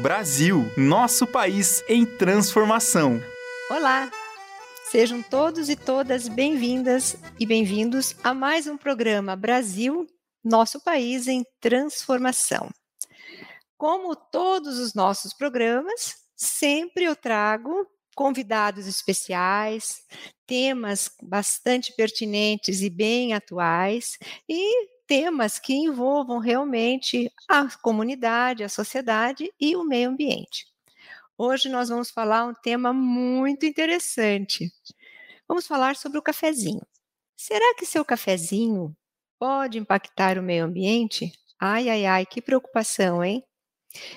Brasil, nosso país em transformação. Olá! Sejam todos e todas bem-vindas e bem-vindos a mais um programa Brasil, nosso país em transformação. Como todos os nossos programas, sempre eu trago convidados especiais, temas bastante pertinentes e bem atuais e temas que envolvam realmente a comunidade, a sociedade e o meio ambiente. Hoje nós vamos falar um tema muito interessante. Vamos falar sobre o cafezinho. Será que seu cafezinho pode impactar o meio ambiente? Ai, ai, ai, que preocupação, hein?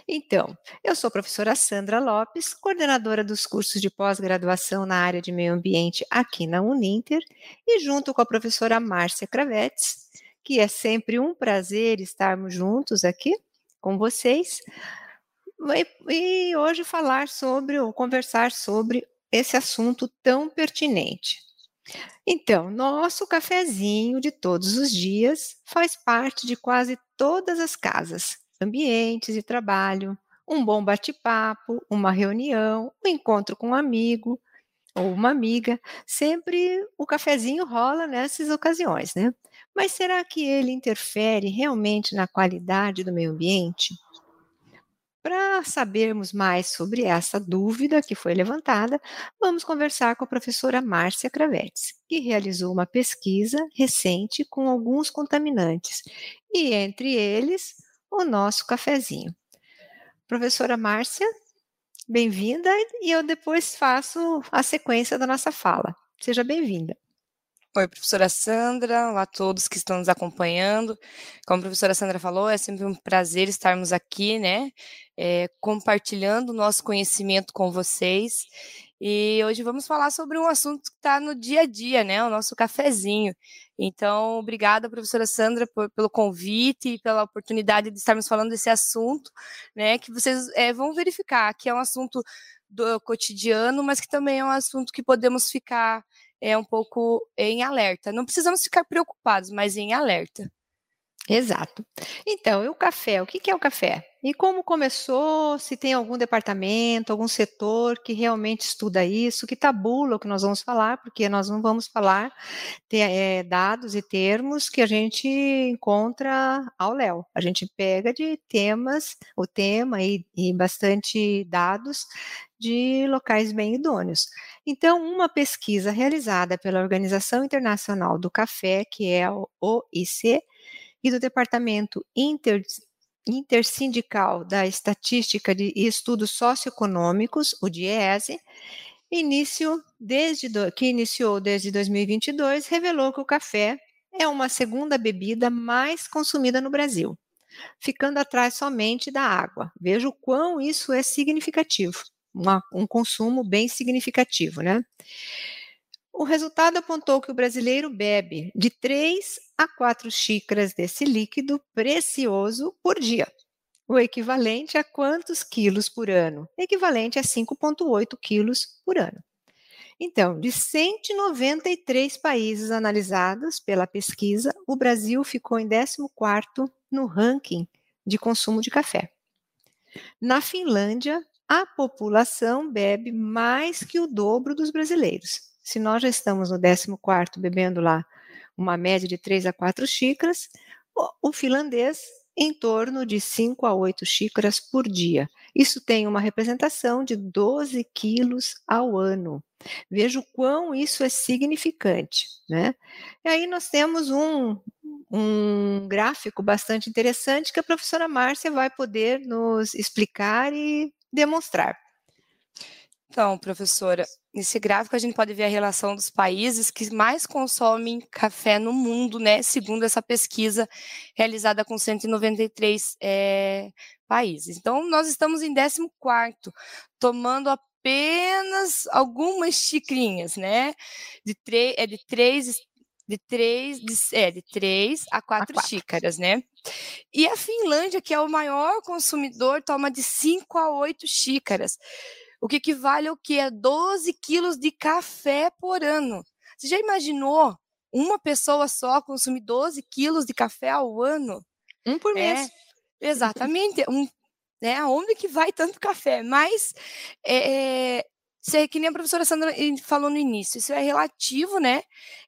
Então, eu sou a professora Sandra Lopes, coordenadora dos cursos de pós-graduação na área de meio ambiente aqui na Uninter, e junto com a professora Márcia Cravetes, que é sempre um prazer estarmos juntos aqui com vocês, e, e hoje falar sobre, ou conversar sobre esse assunto tão pertinente. Então, nosso cafezinho de todos os dias faz parte de quase todas as casas ambientes de trabalho, um bom bate-papo, uma reunião, um encontro com um amigo ou uma amiga, sempre o cafezinho rola nessas ocasiões, né? Mas será que ele interfere realmente na qualidade do meio ambiente? Para sabermos mais sobre essa dúvida que foi levantada, vamos conversar com a professora Márcia Cravetes, que realizou uma pesquisa recente com alguns contaminantes, e entre eles o nosso cafezinho. Professora Márcia, bem-vinda e eu depois faço a sequência da nossa fala. Seja bem-vinda. Oi, professora Sandra, olá a todos que estão nos acompanhando. Como a professora Sandra falou, é sempre um prazer estarmos aqui, né, é, compartilhando o nosso conhecimento com vocês. E hoje vamos falar sobre um assunto que está no dia a dia, né, o nosso cafezinho. Então, obrigada, professora Sandra, por, pelo convite e pela oportunidade de estarmos falando desse assunto, né, que vocês é, vão verificar que é um assunto do cotidiano, mas que também é um assunto que podemos ficar é, um pouco em alerta. Não precisamos ficar preocupados, mas em alerta. Exato. Então, e o café? O que é o café? E como começou? Se tem algum departamento, algum setor que realmente estuda isso, que tabula o que nós vamos falar, porque nós não vamos falar é, dados e termos que a gente encontra ao léu. A gente pega de temas, o tema e, e bastante dados de locais bem idôneos. Então, uma pesquisa realizada pela Organização Internacional do Café, que é o OIC, e do Departamento Inter, Intersindical da Estatística de Estudos Socioeconômicos, o DIESE, início desde do, que iniciou desde 2022, revelou que o café é uma segunda bebida mais consumida no Brasil, ficando atrás somente da água. Veja o quão isso é significativo, uma, um consumo bem significativo, né? O resultado apontou que o brasileiro bebe de 3 a 4 xícaras desse líquido precioso por dia. O equivalente a quantos quilos por ano? Equivalente a 5,8 quilos por ano. Então, de 193 países analisados pela pesquisa, o Brasil ficou em 14º no ranking de consumo de café. Na Finlândia, a população bebe mais que o dobro dos brasileiros. Se nós já estamos no 14 bebendo lá uma média de 3 a 4 xícaras, o, finlandês em torno de 5 a 8 xícaras por dia. Isso tem uma representação de 12 quilos ao ano. Veja o quão isso é significante. Né? E aí nós temos um, um gráfico bastante interessante que a professora Márcia vai poder nos explicar e demonstrar. Então, professora, nesse gráfico a gente pode ver a relação dos países que mais consomem café no mundo, né? Segundo essa pesquisa realizada com 193 é, países. Então, nós estamos em 14, tomando apenas algumas xicrinhas, né? De, é de três de três, de, é, de três a quatro, a quatro, xícaras, né? E a Finlândia, que é o maior consumidor, toma de 5 a 8 xícaras o que equivale ao que? A 12 quilos de café por ano. Você já imaginou uma pessoa só consumir 12 quilos de café ao ano? Um por mês. É, exatamente. Um, né? Aonde que vai tanto café? Mas é, é, é que nem a professora Sandra falou no início, isso é relativo, né?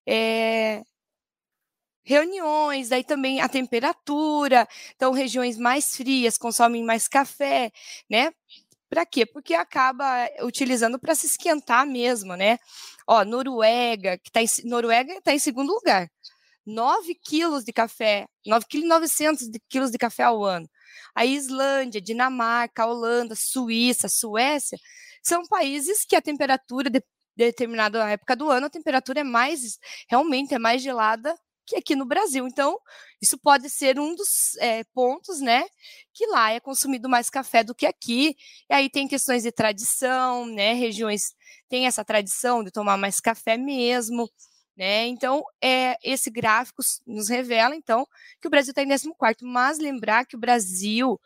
É, reuniões, daí também a temperatura, então regiões mais frias consomem mais café, né? Para quê? Porque acaba utilizando para se esquentar mesmo, né? Ó, Noruega, que tá em, Noruega está em segundo lugar. 9 quilos de café, 9,900 quilos de café ao ano. A Islândia, Dinamarca, Holanda, Suíça, Suécia, são países que a temperatura, de determinada época do ano, a temperatura é mais, realmente é mais gelada que aqui no Brasil. Então, isso pode ser um dos é, pontos, né, que lá é consumido mais café do que aqui. E aí tem questões de tradição, né, regiões têm essa tradição de tomar mais café mesmo. Né? Então, é, esse gráfico nos revela, então, que o Brasil está em 14º, mas lembrar que o Brasil,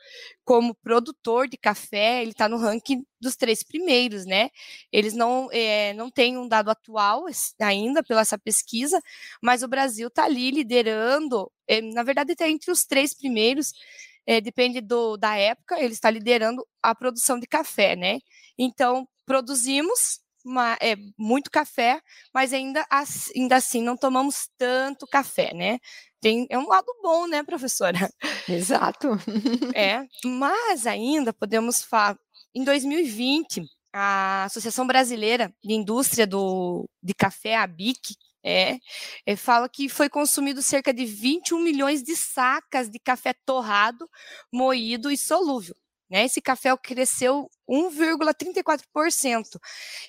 como produtor de café, ele está no ranking dos três primeiros, né? Eles não, é, não têm um dado atual ainda pela essa pesquisa, mas o Brasil está ali liderando, é, na verdade está entre os três primeiros, depende do, da época, ele está liderando a produção de café, né? Então, produzimos uma, é, muito café, mas ainda, ainda assim não tomamos tanto café, né? Tem, é um lado bom, né, professora? Exato. é, mas ainda podemos falar, em 2020, a Associação Brasileira de Indústria do, de Café, a BIC, é, é, fala que foi consumido cerca de 21 milhões de sacas de café torrado, moído e solúvel. Né? Esse café cresceu 1,34%.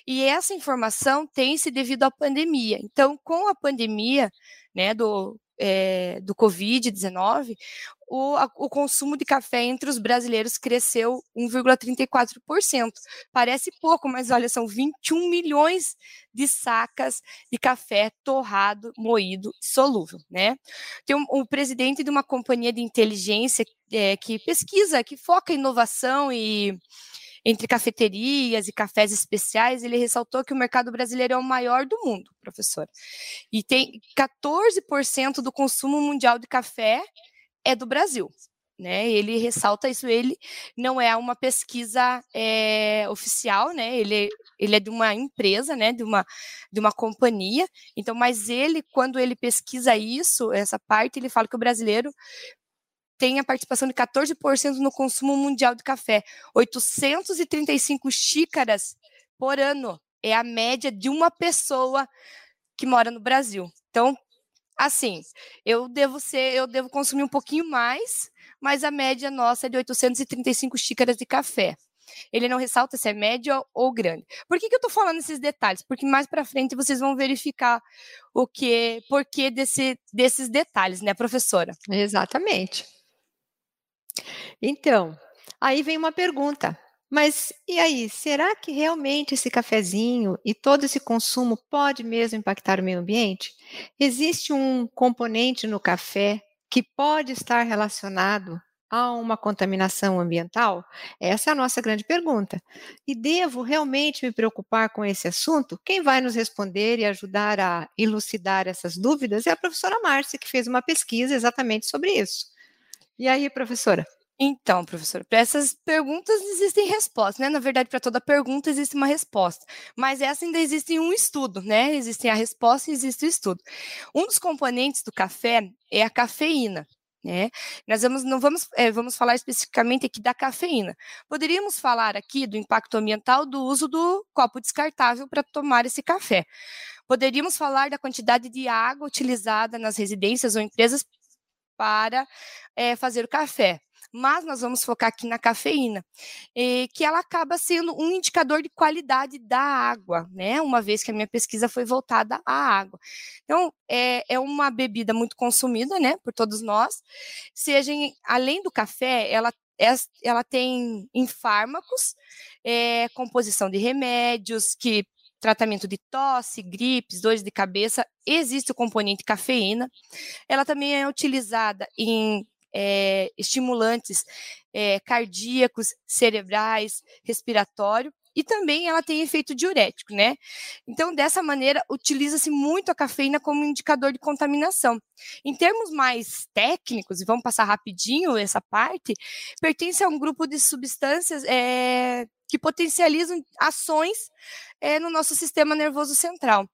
E essa informação tem-se devido à pandemia. Então, com a pandemia né, do, é, do Covid-19, o, o, consumo de café entre os brasileiros cresceu 1,34%. Parece pouco, mas olha, são 21 milhões de sacas de café torrado, moído solúvel, né? Tem um, um presidente de uma companhia de inteligência é, que pesquisa, que foca em inovação e entre cafeterias e cafés especiais, ele ressaltou que o mercado brasileiro é o maior do mundo, professor. E tem 14% do consumo mundial de café é do Brasil. Né, ele ressalta isso, ele não é uma pesquisa é, oficial, né, ele, ele é de uma empresa, né, de uma, de uma companhia, então, mas ele, quando ele pesquisa isso, essa parte, ele fala que o brasileiro tem a participação de 14% no consumo mundial de café, 835 xícaras por ano, é a média de uma pessoa que mora no Brasil. Então, assim, eu devo ser, eu devo consumir um pouquinho mais, mas a média nossa é de 835 xícaras de café. Ele não ressalta se é média ou grande. Por que, que eu estou falando esses detalhes? Porque mais para frente vocês vão verificar o que, por que desse, desses detalhes, né, professora? Exatamente. Então, aí vem uma pergunta. Mas e aí, será que realmente esse cafezinho e todo esse consumo pode mesmo impactar o meio ambiente? Existe um componente no café que pode estar relacionado a uma contaminação ambiental? Essa é a nossa grande pergunta. E devo realmente me preocupar com esse assunto? Quem vai nos responder e ajudar a elucidar essas dúvidas é a professora Márcia, que fez uma pesquisa exatamente sobre isso. E aí, professora? Então, professora, para essas perguntas existem respostas, né? Na verdade, para toda pergunta existe uma resposta. Mas essa ainda existe um estudo, né? Existe a resposta e existe o estudo. Um dos componentes do café é a cafeína. Né? Nós vamos, não vamos, é, vamos falar especificamente aqui da cafeína. Poderíamos falar aqui do impacto ambiental do uso do copo descartável para tomar esse café. Poderíamos falar da quantidade de água utilizada nas residências ou empresas para é, fazer o café mas nós vamos focar aqui na cafeína, eh, que ela acaba sendo um indicador de qualidade da água, né? Uma vez que a minha pesquisa foi voltada à água. Então, é, é uma bebida muito consumida, né, por todos nós. Seja em, além do café, ela ela tem em fármacos, é, composição de remédios, que tratamento de tosse, gripes, dores de cabeça, existe o componente cafeína. Ela também é utilizada em é, estimulantes é, cardíacos, cerebrais, respiratório e também ela tem efeito diurético, né? Então, dessa maneira, utiliza-se muito a cafeína como indicador de contaminação. Em termos mais técnicos, e vamos passar rapidinho essa parte, pertence a um grupo de substâncias é, que potencializam ações é, no nosso sistema nervoso central.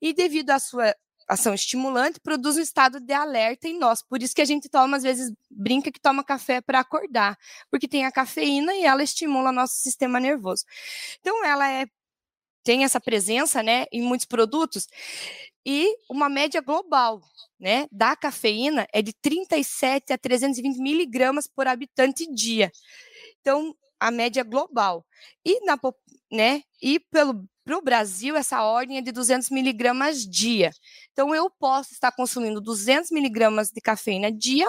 E devido à sua ação estimulante, produz um estado de alerta em nós. Por isso que a gente toma, às vezes, brinca que toma café para acordar, porque tem a cafeína e ela estimula nosso sistema nervoso. Então, ela é tem essa presença, né, em muitos produtos e uma média global, né, da cafeína é de 37 a 320 miligramas por habitante dia. Então, a média global. E na, né, e pelo para o Brasil, essa ordem é de 200 miligramas dia. Então, eu posso estar consumindo 200 miligramas de cafeína dia,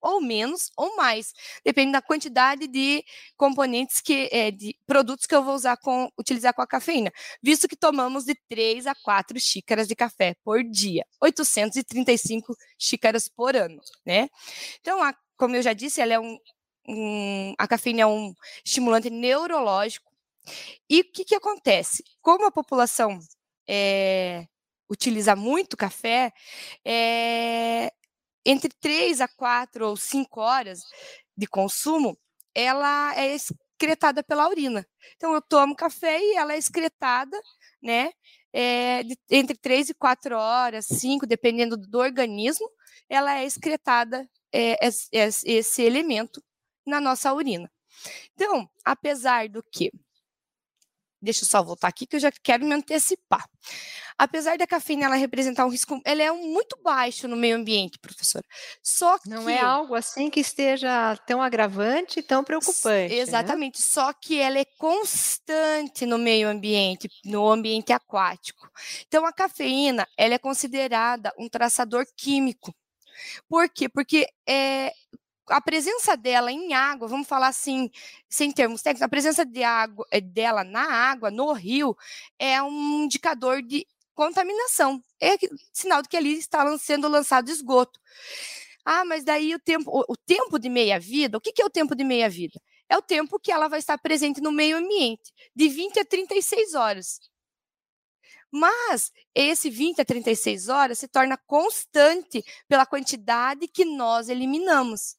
ou menos, ou mais, depende da quantidade de componentes que, é, de produtos que eu vou usar com, utilizar com a cafeína, visto que tomamos de 3 a 4 xícaras de café por dia, 835 xícaras por ano, né? Então, a, como eu já disse, ela é um, um, a cafeína é um estimulante neurológico e o que, que acontece? Como a população é, utiliza muito café, é, entre 3 a 4 ou 5 horas de consumo, ela é excretada pela urina. Então, eu tomo café e ela é excretada, né? É, de, entre 3 e 4 horas, 5, dependendo do organismo, ela é excretada, é, esse elemento, na nossa urina. Então, apesar do que deixa eu só voltar aqui que eu já quero me antecipar. Apesar da cafeína ela representar um risco, ela é um muito baixo no meio ambiente, professora. Só que não é algo assim que esteja tão agravante, tão preocupante. Né? Exatamente. Né? Só que ela é constante no meio ambiente, no ambiente aquático. Então a cafeína ela é considerada um traçador químico. Por quê? Porque é, a presença dela em água, vamos falar assim, sem termos técnicos, a presença de água, eh, dela na água, no rio, é um indicador de contaminação. É sinal de que ali está sendo lançado esgoto. Ah, mas daí o tempo, o, o tempo de meia-vida, o que, que é o tempo de meia-vida? É o tempo que ela vai estar presente no meio ambiente, de 20 a 36 horas. Mas esse 20 a 36 horas se torna constante pela quantidade que nós eliminamos.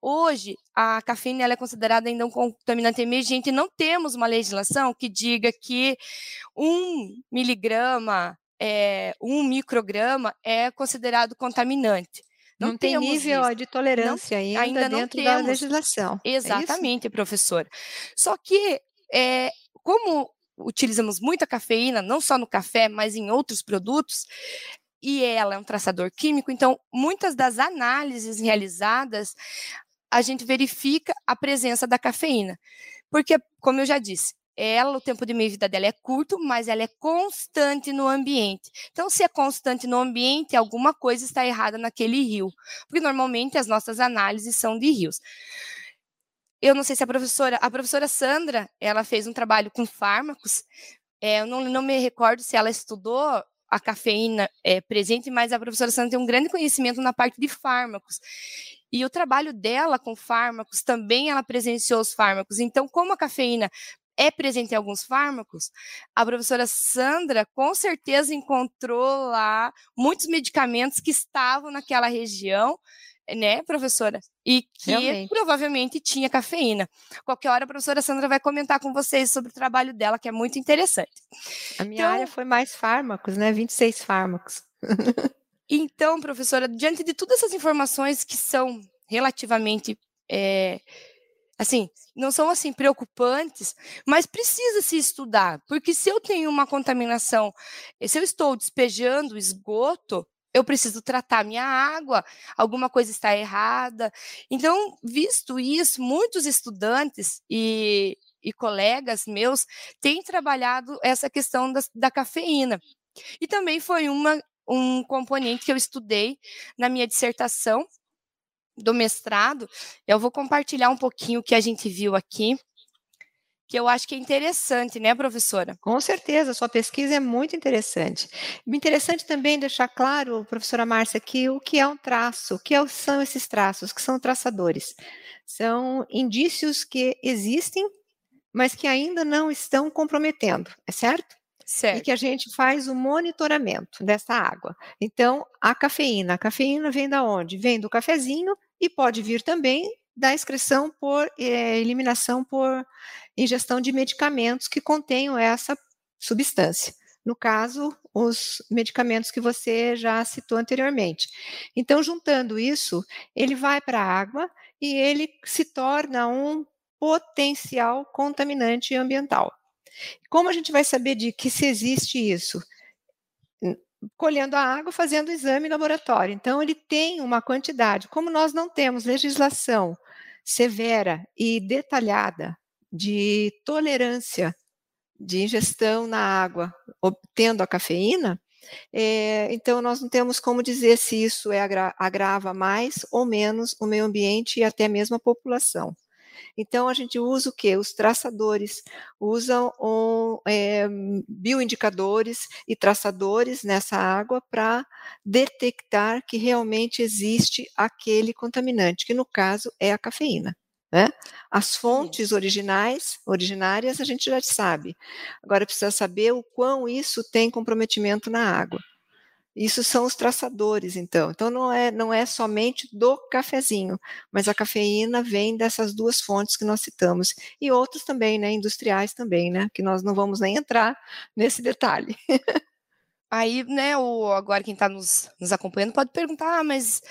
Hoje, a cafeína é considerada ainda um contaminante emergente e não temos uma legislação que diga que um miligrama, é, um micrograma é considerado contaminante. Não, não tem nível isso. de tolerância não, ainda, ainda dentro da legislação. É Exatamente, é professora. Só que, é, como utilizamos muita cafeína, não só no café, mas em outros produtos, e ela é um traçador químico, então muitas das análises realizadas a gente verifica a presença da cafeína. Porque, como eu já disse, ela, o tempo de meia-vida dela é curto, mas ela é constante no ambiente. Então, se é constante no ambiente, alguma coisa está errada naquele rio. Porque normalmente as nossas análises são de rios. Eu não sei se a professora, a professora Sandra, ela fez um trabalho com fármacos. É, eu não, não me recordo se ela estudou a cafeína é, presente, mas a professora Sandra tem um grande conhecimento na parte de fármacos. E o trabalho dela com fármacos também ela presenciou os fármacos. Então, como a cafeína é presente em alguns fármacos, a professora Sandra com certeza encontrou lá muitos medicamentos que estavam naquela região né, professora? E que Realmente. provavelmente tinha cafeína. Qualquer hora a professora Sandra vai comentar com vocês sobre o trabalho dela, que é muito interessante. A minha então, área foi mais fármacos, né? 26 fármacos. então, professora, diante de todas essas informações que são relativamente. É, assim, não são assim preocupantes, mas precisa se estudar, porque se eu tenho uma contaminação, se eu estou despejando esgoto, eu preciso tratar minha água, alguma coisa está errada. Então, visto isso, muitos estudantes e, e colegas meus têm trabalhado essa questão da, da cafeína. E também foi uma, um componente que eu estudei na minha dissertação do mestrado. Eu vou compartilhar um pouquinho o que a gente viu aqui que eu acho que é interessante, né, professora? Com certeza, sua pesquisa é muito interessante. Interessante também deixar claro, professora Márcia, que o que é um traço, o que é são esses traços, que são traçadores. São indícios que existem mas que ainda não estão comprometendo, é certo? Certo. E que a gente faz o monitoramento dessa água. Então, a cafeína. A cafeína vem da onde? Vem do cafezinho e pode vir também da excreção por é, eliminação por ingestão de medicamentos que contenham essa substância. No caso, os medicamentos que você já citou anteriormente. Então, juntando isso, ele vai para a água e ele se torna um potencial contaminante ambiental. Como a gente vai saber de que se existe isso? Colhendo a água, fazendo o exame laboratório. Então, ele tem uma quantidade. Como nós não temos legislação severa e detalhada de tolerância de ingestão na água, obtendo a cafeína, é, então nós não temos como dizer se isso é agra agrava mais ou menos o meio ambiente e até mesmo a população. Então, a gente usa o que? Os traçadores, usam um, é, bioindicadores e traçadores nessa água para detectar que realmente existe aquele contaminante, que no caso é a cafeína. Né? As fontes originais, originárias, a gente já sabe. Agora precisa saber o quão isso tem comprometimento na água. Isso são os traçadores, então. Então não é, não é somente do cafezinho, mas a cafeína vem dessas duas fontes que nós citamos. E outros também, né? Industriais também, né? Que nós não vamos nem entrar nesse detalhe. Aí, né, o, agora quem está nos, nos acompanhando pode perguntar, ah, mas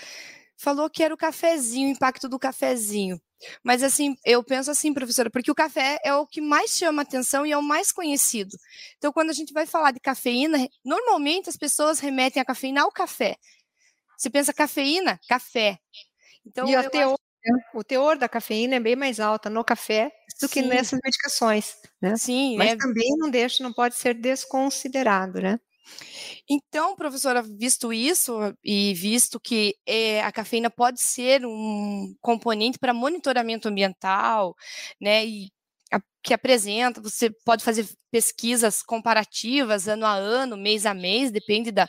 falou que era o cafezinho, o impacto do cafezinho. Mas assim, eu penso assim, professora, porque o café é o que mais chama atenção e é o mais conhecido. Então, quando a gente vai falar de cafeína, normalmente as pessoas remetem a cafeína ao café. Se pensa cafeína, café. Então, e o teor, acho... Né, o teor da cafeína é bem mais alta no café do Sim. que nessas medicações, né? Sim, mas é... também não deixa, não pode ser desconsiderado, né? Então, professora, visto isso e visto que é, a cafeína pode ser um componente para monitoramento ambiental, né, e a, que apresenta, você pode fazer pesquisas comparativas ano a ano, mês a mês, depende da,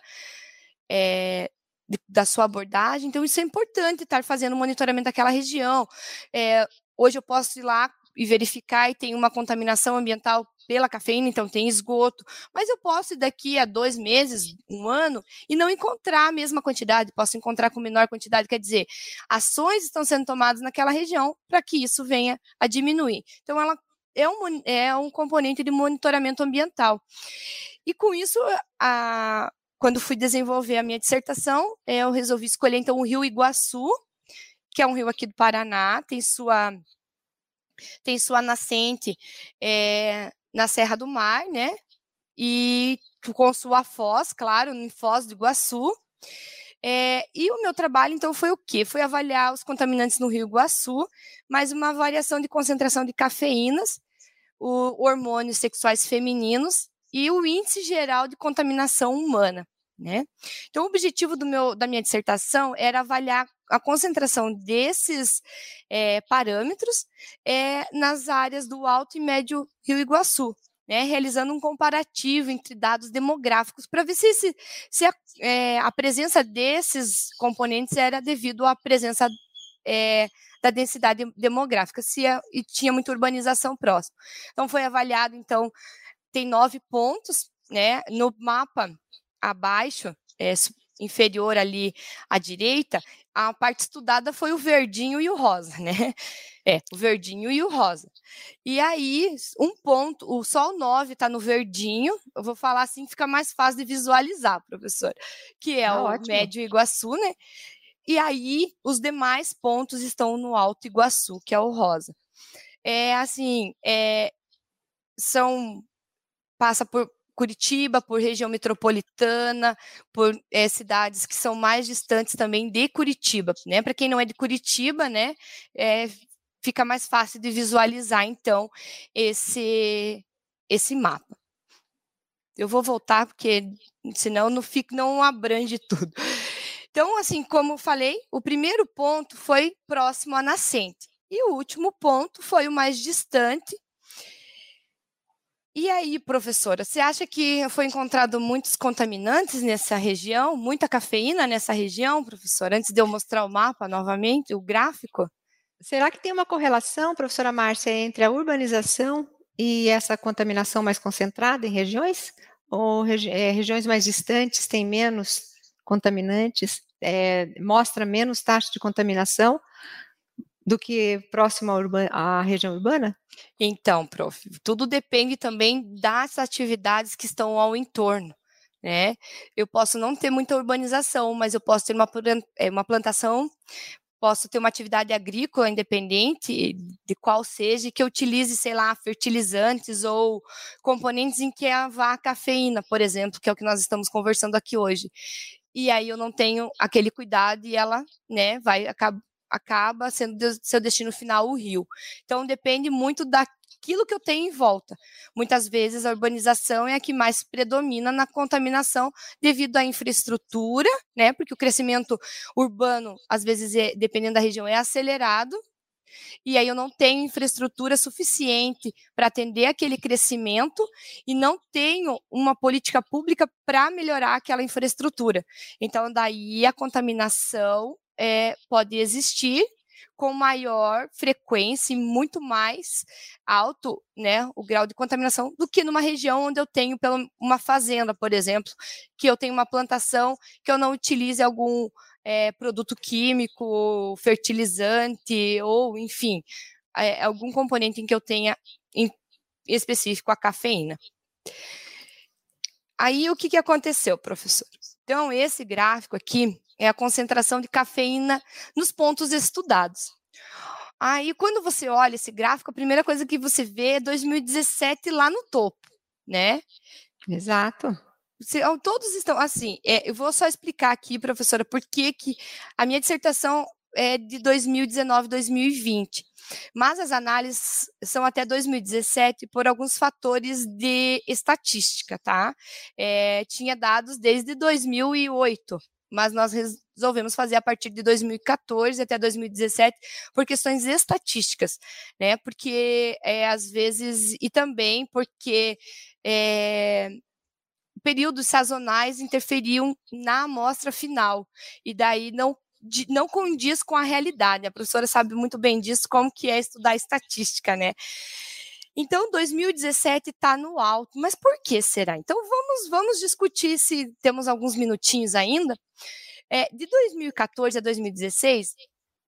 é, de, da sua abordagem. Então, isso é importante estar fazendo monitoramento daquela região. É, hoje eu posso ir lá e verificar e tem uma contaminação ambiental pela cafeína, então tem esgoto, mas eu posso ir daqui a dois meses, um ano, e não encontrar a mesma quantidade, posso encontrar com menor quantidade, quer dizer, ações estão sendo tomadas naquela região para que isso venha a diminuir. Então, ela é um, é um componente de monitoramento ambiental. E com isso, a, quando fui desenvolver a minha dissertação, eu resolvi escolher então o Rio Iguaçu, que é um rio aqui do Paraná, tem sua tem sua nascente é, na Serra do Mar, né? E com sua foz, claro, em Foz do Iguaçu. É, e o meu trabalho, então, foi o quê? Foi avaliar os contaminantes no Rio Iguaçu, mais uma variação de concentração de cafeínas, o, hormônios sexuais femininos e o índice geral de contaminação humana. Né? Então, o objetivo meu, da minha dissertação era avaliar a concentração desses é, parâmetros é, nas áreas do Alto e Médio Rio Iguaçu, né, realizando um comparativo entre dados demográficos para ver se, se, se a, é, a, presença desses componentes era devido à presença é, da densidade demográfica, se a, e tinha muita urbanização próxima. Então, foi avaliado, então, tem nove pontos, né, no mapa abaixo, é, inferior ali à direita, a parte estudada foi o verdinho e o rosa, né? É, o verdinho e o rosa. E aí, um ponto, o sol 9 está no verdinho, eu vou falar assim, fica mais fácil de visualizar, professor, que é ah, o ótimo. médio Iguaçu, né? E aí, os demais pontos estão no alto Iguaçu, que é o rosa. É assim, é, são passa por Curitiba, por região metropolitana, por é, cidades que são mais distantes também de Curitiba, né? Para quem não é de Curitiba, né, é, fica mais fácil de visualizar então esse esse mapa. Eu vou voltar porque senão não fica, não abrange tudo. Então, assim, como falei, o primeiro ponto foi próximo à nascente e o último ponto foi o mais distante, e aí, professora, você acha que foi encontrado muitos contaminantes nessa região, muita cafeína nessa região, professora? Antes de eu mostrar o mapa novamente, o gráfico? Será que tem uma correlação, professora Márcia, entre a urbanização e essa contaminação mais concentrada em regiões? Ou regi é, regiões mais distantes têm menos contaminantes, é, mostra menos taxa de contaminação do que próximo à, à região urbana? Então, prof, tudo depende também das atividades que estão ao entorno. Né? Eu posso não ter muita urbanização, mas eu posso ter uma, é, uma plantação posso ter uma atividade agrícola independente, de qual seja, que utilize, sei lá, fertilizantes ou componentes em que a cafeína, por exemplo, que é o que nós estamos conversando aqui hoje. E aí eu não tenho aquele cuidado e ela, né, vai acaba, acaba sendo seu destino final o rio. Então depende muito da aquilo que eu tenho em volta. Muitas vezes a urbanização é a que mais predomina na contaminação devido à infraestrutura, né? Porque o crescimento urbano, às vezes, é, dependendo da região, é acelerado. E aí eu não tenho infraestrutura suficiente para atender aquele crescimento e não tenho uma política pública para melhorar aquela infraestrutura. Então, daí a contaminação é, pode existir com maior frequência e muito mais alto, né, o grau de contaminação do que numa região onde eu tenho uma fazenda, por exemplo, que eu tenho uma plantação que eu não utilize algum é, produto químico, fertilizante ou, enfim, é, algum componente em que eu tenha em específico a cafeína. Aí o que, que aconteceu, professor? Então, esse gráfico aqui é a concentração de cafeína nos pontos estudados. Aí, quando você olha esse gráfico, a primeira coisa que você vê é 2017 lá no topo, né? Exato. Se, todos estão assim. É, eu vou só explicar aqui, professora, por que, que a minha dissertação é de 2019, 2020. Mas as análises são até 2017 por alguns fatores de estatística, tá? É, tinha dados desde 2008, mas nós resolvemos fazer a partir de 2014 até 2017 por questões estatísticas, né? Porque é, às vezes e também porque é, períodos sazonais interferiam na amostra final e daí não de, não condiz com a realidade. A professora sabe muito bem disso, como que é estudar estatística, né? Então, 2017 está no alto, mas por que será? Então, vamos, vamos discutir se temos alguns minutinhos ainda. É, de 2014 a 2016,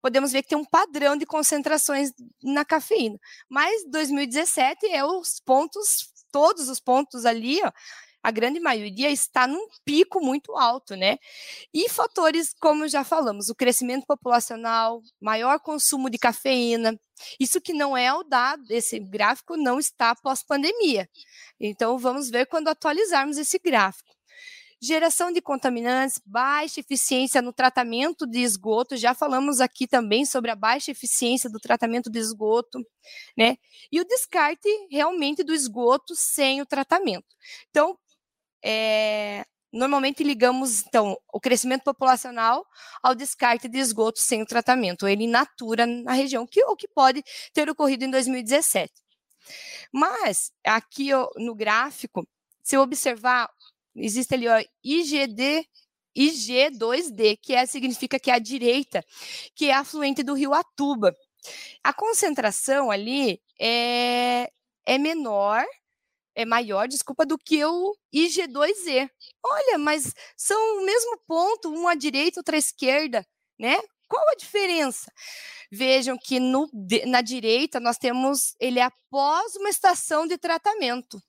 podemos ver que tem um padrão de concentrações na cafeína, mas 2017 é os pontos, todos os pontos ali, ó, a grande maioria está num pico muito alto, né? E fatores, como já falamos, o crescimento populacional, maior consumo de cafeína, isso que não é o dado, esse gráfico não está pós-pandemia. Então, vamos ver quando atualizarmos esse gráfico geração de contaminantes, baixa eficiência no tratamento de esgoto, já falamos aqui também sobre a baixa eficiência do tratamento de esgoto, né? E o descarte realmente do esgoto sem o tratamento. Então, é, normalmente ligamos então o crescimento populacional ao descarte de esgoto sem o tratamento, ele natura na região, que o que pode ter ocorrido em 2017. Mas aqui no gráfico, se eu observar, existe ali ó, IGD IG2D, que é, significa que é a direita, que é afluente do rio Atuba. A concentração ali é, é menor é maior, desculpa, do que o IG2E. Olha, mas são o mesmo ponto, um à direita, outro à esquerda, né? Qual a diferença? Vejam que no, na direita nós temos ele é após uma estação de tratamento.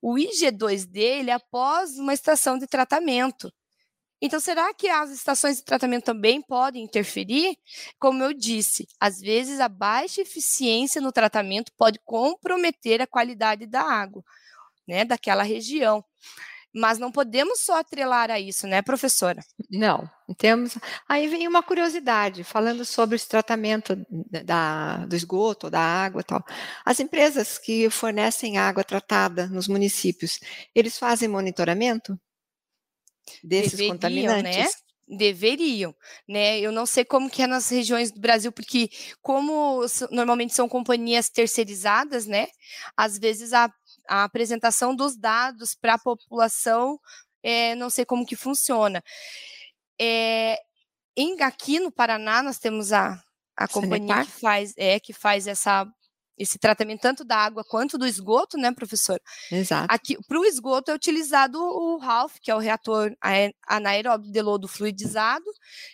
O IG2D ele é após uma estação de tratamento. Então, será que as estações de tratamento também podem interferir? Como eu disse, às vezes a baixa eficiência no tratamento pode comprometer a qualidade da água, né, daquela região. Mas não podemos só atrelar a isso, né, professora? Não, temos. Aí vem uma curiosidade, falando sobre esse tratamento da, do esgoto, da água tal. As empresas que fornecem água tratada nos municípios, eles fazem monitoramento? Desses Deveriam, né? contaminantes. Né? deveriam, né? Eu não sei como que é nas regiões do Brasil, porque como normalmente são companhias terceirizadas, né? Às vezes a, a apresentação dos dados para a população, é, não sei como que funciona. É, em, aqui no Paraná nós temos a, a companhia que faz, é, que faz essa esse tratamento tanto da água quanto do esgoto, né, professor? Exato. Aqui, para o esgoto é utilizado o HALF, que é o reator anaeróbio de lodo fluidizado,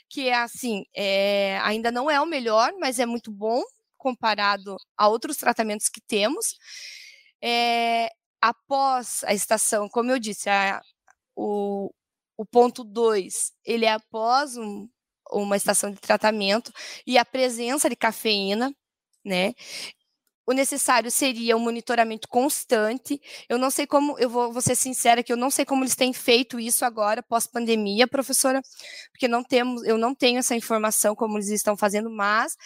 que é assim, é, ainda não é o melhor, mas é muito bom comparado a outros tratamentos que temos. É, após a estação, como eu disse, a, o, o ponto 2, ele é após um, uma estação de tratamento e a presença de cafeína, né? O necessário seria um monitoramento constante. Eu não sei como, eu vou, vou ser sincera que eu não sei como eles têm feito isso agora, pós-pandemia, professora, porque não temos, eu não tenho essa informação como eles estão fazendo, mas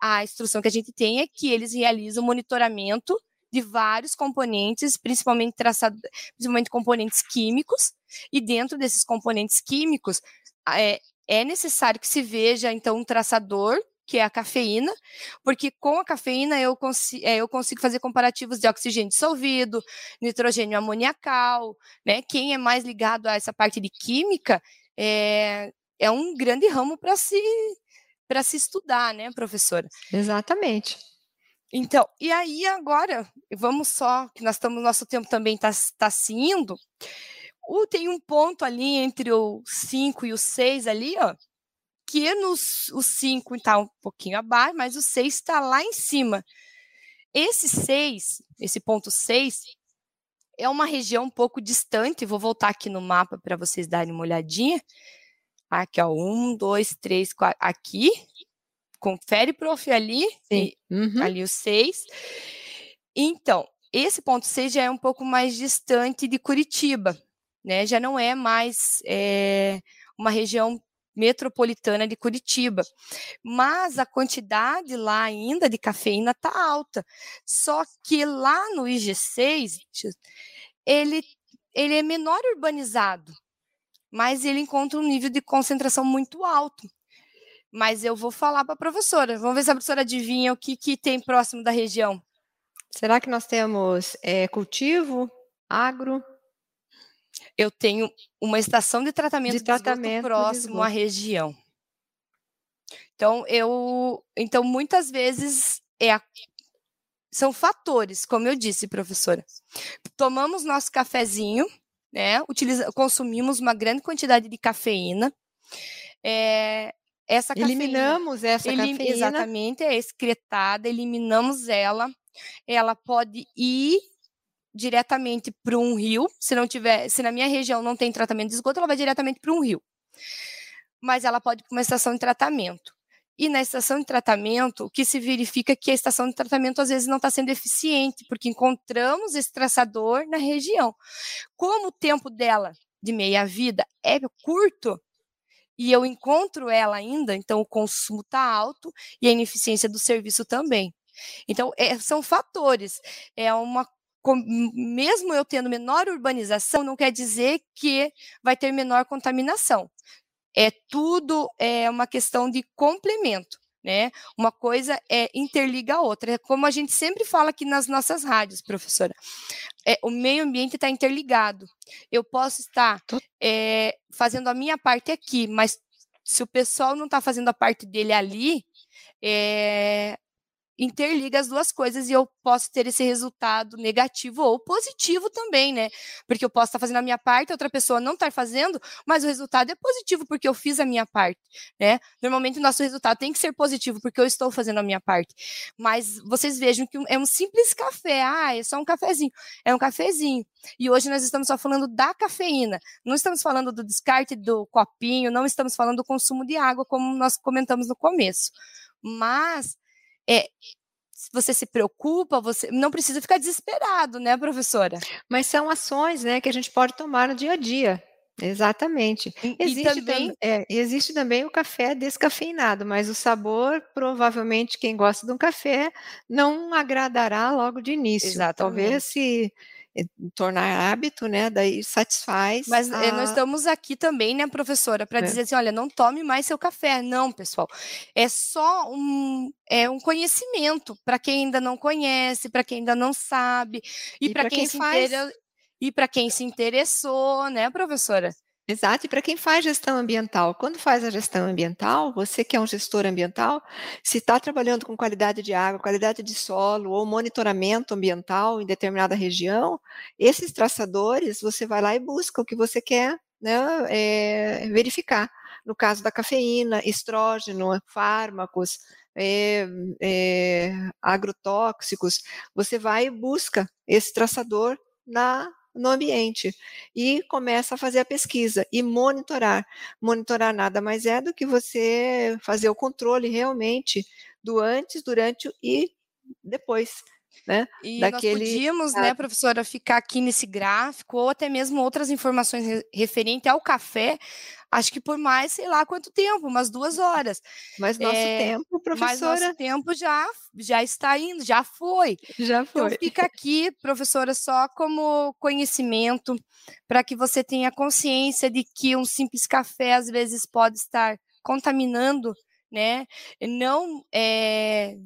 a instrução que a gente tem é que eles realizam monitoramento de vários componentes, principalmente traçado, principalmente componentes químicos, e dentro desses componentes químicos é, é necessário que se veja então um traçador que é a cafeína, porque com a cafeína eu, consigo, é, eu consigo fazer comparativos de oxigênio dissolvido, nitrogênio amoniacal, né? Quem é mais ligado a essa parte de química é, é um grande ramo para se para se estudar, né, professora? Exatamente. Então, e aí agora, vamos só, que nós estamos, nosso tempo também está tá se indo, o, tem um ponto ali entre o 5 e o 6 ali, ó, que nos, o 5 está um pouquinho abaixo, mas o 6 está lá em cima. Esse 6, esse ponto 6, é uma região um pouco distante. Vou voltar aqui no mapa para vocês darem uma olhadinha. Aqui, ó, um, dois, três, quatro. Aqui, confere, prof, ali, e, uhum. ali o 6. Então, esse ponto 6 já é um pouco mais distante de Curitiba, né? Já não é mais é, uma região metropolitana de Curitiba. Mas a quantidade lá ainda de cafeína está alta. Só que lá no IG6, ele, ele é menor urbanizado, mas ele encontra um nível de concentração muito alto. Mas eu vou falar para a professora. Vamos ver se a professora adivinha o que, que tem próximo da região. Será que nós temos é, cultivo, agro? Eu tenho uma estação de tratamento, de tratamento próximo à região. Então, eu, então muitas vezes é a, são fatores, como eu disse, professora. Tomamos nosso cafezinho, né? Utiliza, consumimos uma grande quantidade de cafeína. É, essa eliminamos cafeína, essa elim, cafeína. Exatamente, é excretada, eliminamos ela. Ela pode ir diretamente para um rio. Se não tiver, se na minha região não tem tratamento de esgoto, ela vai diretamente para um rio. Mas ela pode ir para uma estação de tratamento. E na estação de tratamento, o que se verifica é que a estação de tratamento às vezes não está sendo eficiente, porque encontramos esse traçador na região. Como o tempo dela de meia-vida é curto, e eu encontro ela ainda, então o consumo está alto e a ineficiência do serviço também. Então, é, são fatores. É uma mesmo eu tendo menor urbanização, não quer dizer que vai ter menor contaminação. É tudo é uma questão de complemento. Né? Uma coisa é interliga a outra. É como a gente sempre fala aqui nas nossas rádios, professora. É, o meio ambiente está interligado. Eu posso estar é, fazendo a minha parte aqui, mas se o pessoal não está fazendo a parte dele ali, é, interliga as duas coisas e eu posso ter esse resultado negativo ou positivo também, né? Porque eu posso estar fazendo a minha parte, outra pessoa não estar fazendo, mas o resultado é positivo porque eu fiz a minha parte, né? Normalmente o nosso resultado tem que ser positivo porque eu estou fazendo a minha parte. Mas vocês vejam que é um simples café, ah, é só um cafezinho, é um cafezinho. E hoje nós estamos só falando da cafeína, não estamos falando do descarte do copinho, não estamos falando do consumo de água como nós comentamos no começo. Mas é, você se preocupa, você não precisa ficar desesperado, né, professora? Mas são ações, né, que a gente pode tomar no dia a dia. Exatamente. E, existe, e também... é, existe também o café descafeinado, mas o sabor, provavelmente, quem gosta de um café não agradará logo de início. Exatamente. Talvez se tornar hábito, né? Daí satisfaz. Mas eh, a... nós estamos aqui também, né, professora, para é. dizer assim, olha, não tome mais seu café. Não, pessoal. É só um, é um conhecimento para quem ainda não conhece, para quem ainda não sabe, e, e para quem, quem, se faz... e para quem se interessou, né, professora? Exato, e para quem faz gestão ambiental, quando faz a gestão ambiental, você que é um gestor ambiental, se está trabalhando com qualidade de água, qualidade de solo ou monitoramento ambiental em determinada região, esses traçadores você vai lá e busca o que você quer né, é, verificar. No caso da cafeína, estrógeno, fármacos, é, é, agrotóxicos, você vai e busca esse traçador na no ambiente e começa a fazer a pesquisa e monitorar. Monitorar nada mais é do que você fazer o controle realmente do antes, durante e depois. Né? E Daquele... nós podíamos, né, professora, ficar aqui nesse gráfico ou até mesmo outras informações referentes ao café, acho que por mais, sei lá quanto tempo, umas duas horas. Mas nosso é, tempo, professora. Mas nosso tempo já, já está indo, já foi. Já então, foi. Então fica aqui, professora, só como conhecimento, para que você tenha consciência de que um simples café às vezes pode estar contaminando, né? Não é,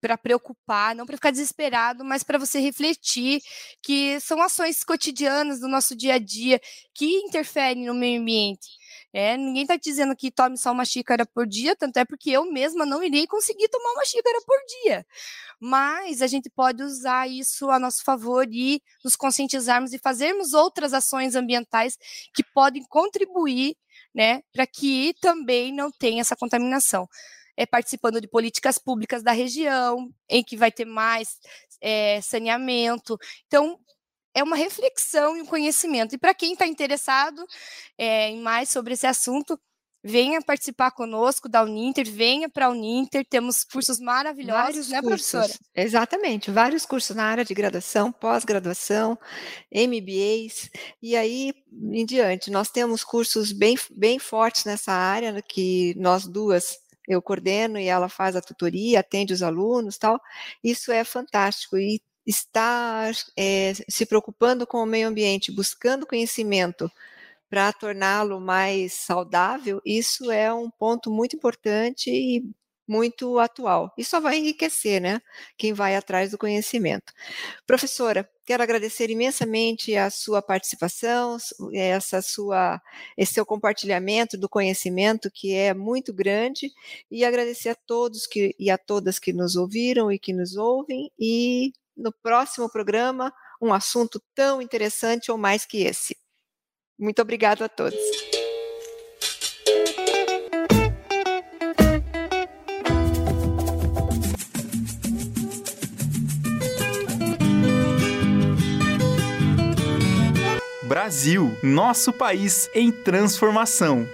para preocupar, não para ficar desesperado, mas para você refletir que são ações cotidianas do nosso dia a dia que interferem no meio ambiente. É, ninguém está dizendo que tome só uma xícara por dia, tanto é porque eu mesma não irei conseguir tomar uma xícara por dia. Mas a gente pode usar isso a nosso favor e nos conscientizarmos e fazermos outras ações ambientais que podem contribuir né, para que também não tenha essa contaminação. É, participando de políticas públicas da região, em que vai ter mais é, saneamento. Então, é uma reflexão e um conhecimento. E para quem está interessado é, em mais sobre esse assunto, venha participar conosco da Uninter, venha para a Uninter, temos cursos maravilhosos, vários né, cursos, professora? Exatamente, vários cursos na área de graduação, pós-graduação, MBAs, e aí em diante. Nós temos cursos bem, bem fortes nessa área, né, que nós duas eu coordeno e ela faz a tutoria, atende os alunos tal. Isso é fantástico. E estar é, se preocupando com o meio ambiente, buscando conhecimento para torná-lo mais saudável, isso é um ponto muito importante e muito atual. E só vai enriquecer, né? Quem vai atrás do conhecimento. Professora, quero agradecer imensamente a sua participação, essa sua, esse seu compartilhamento do conhecimento que é muito grande e agradecer a todos que, e a todas que nos ouviram e que nos ouvem e no próximo programa um assunto tão interessante ou mais que esse. Muito obrigado a todos. Brasil, nosso país em transformação.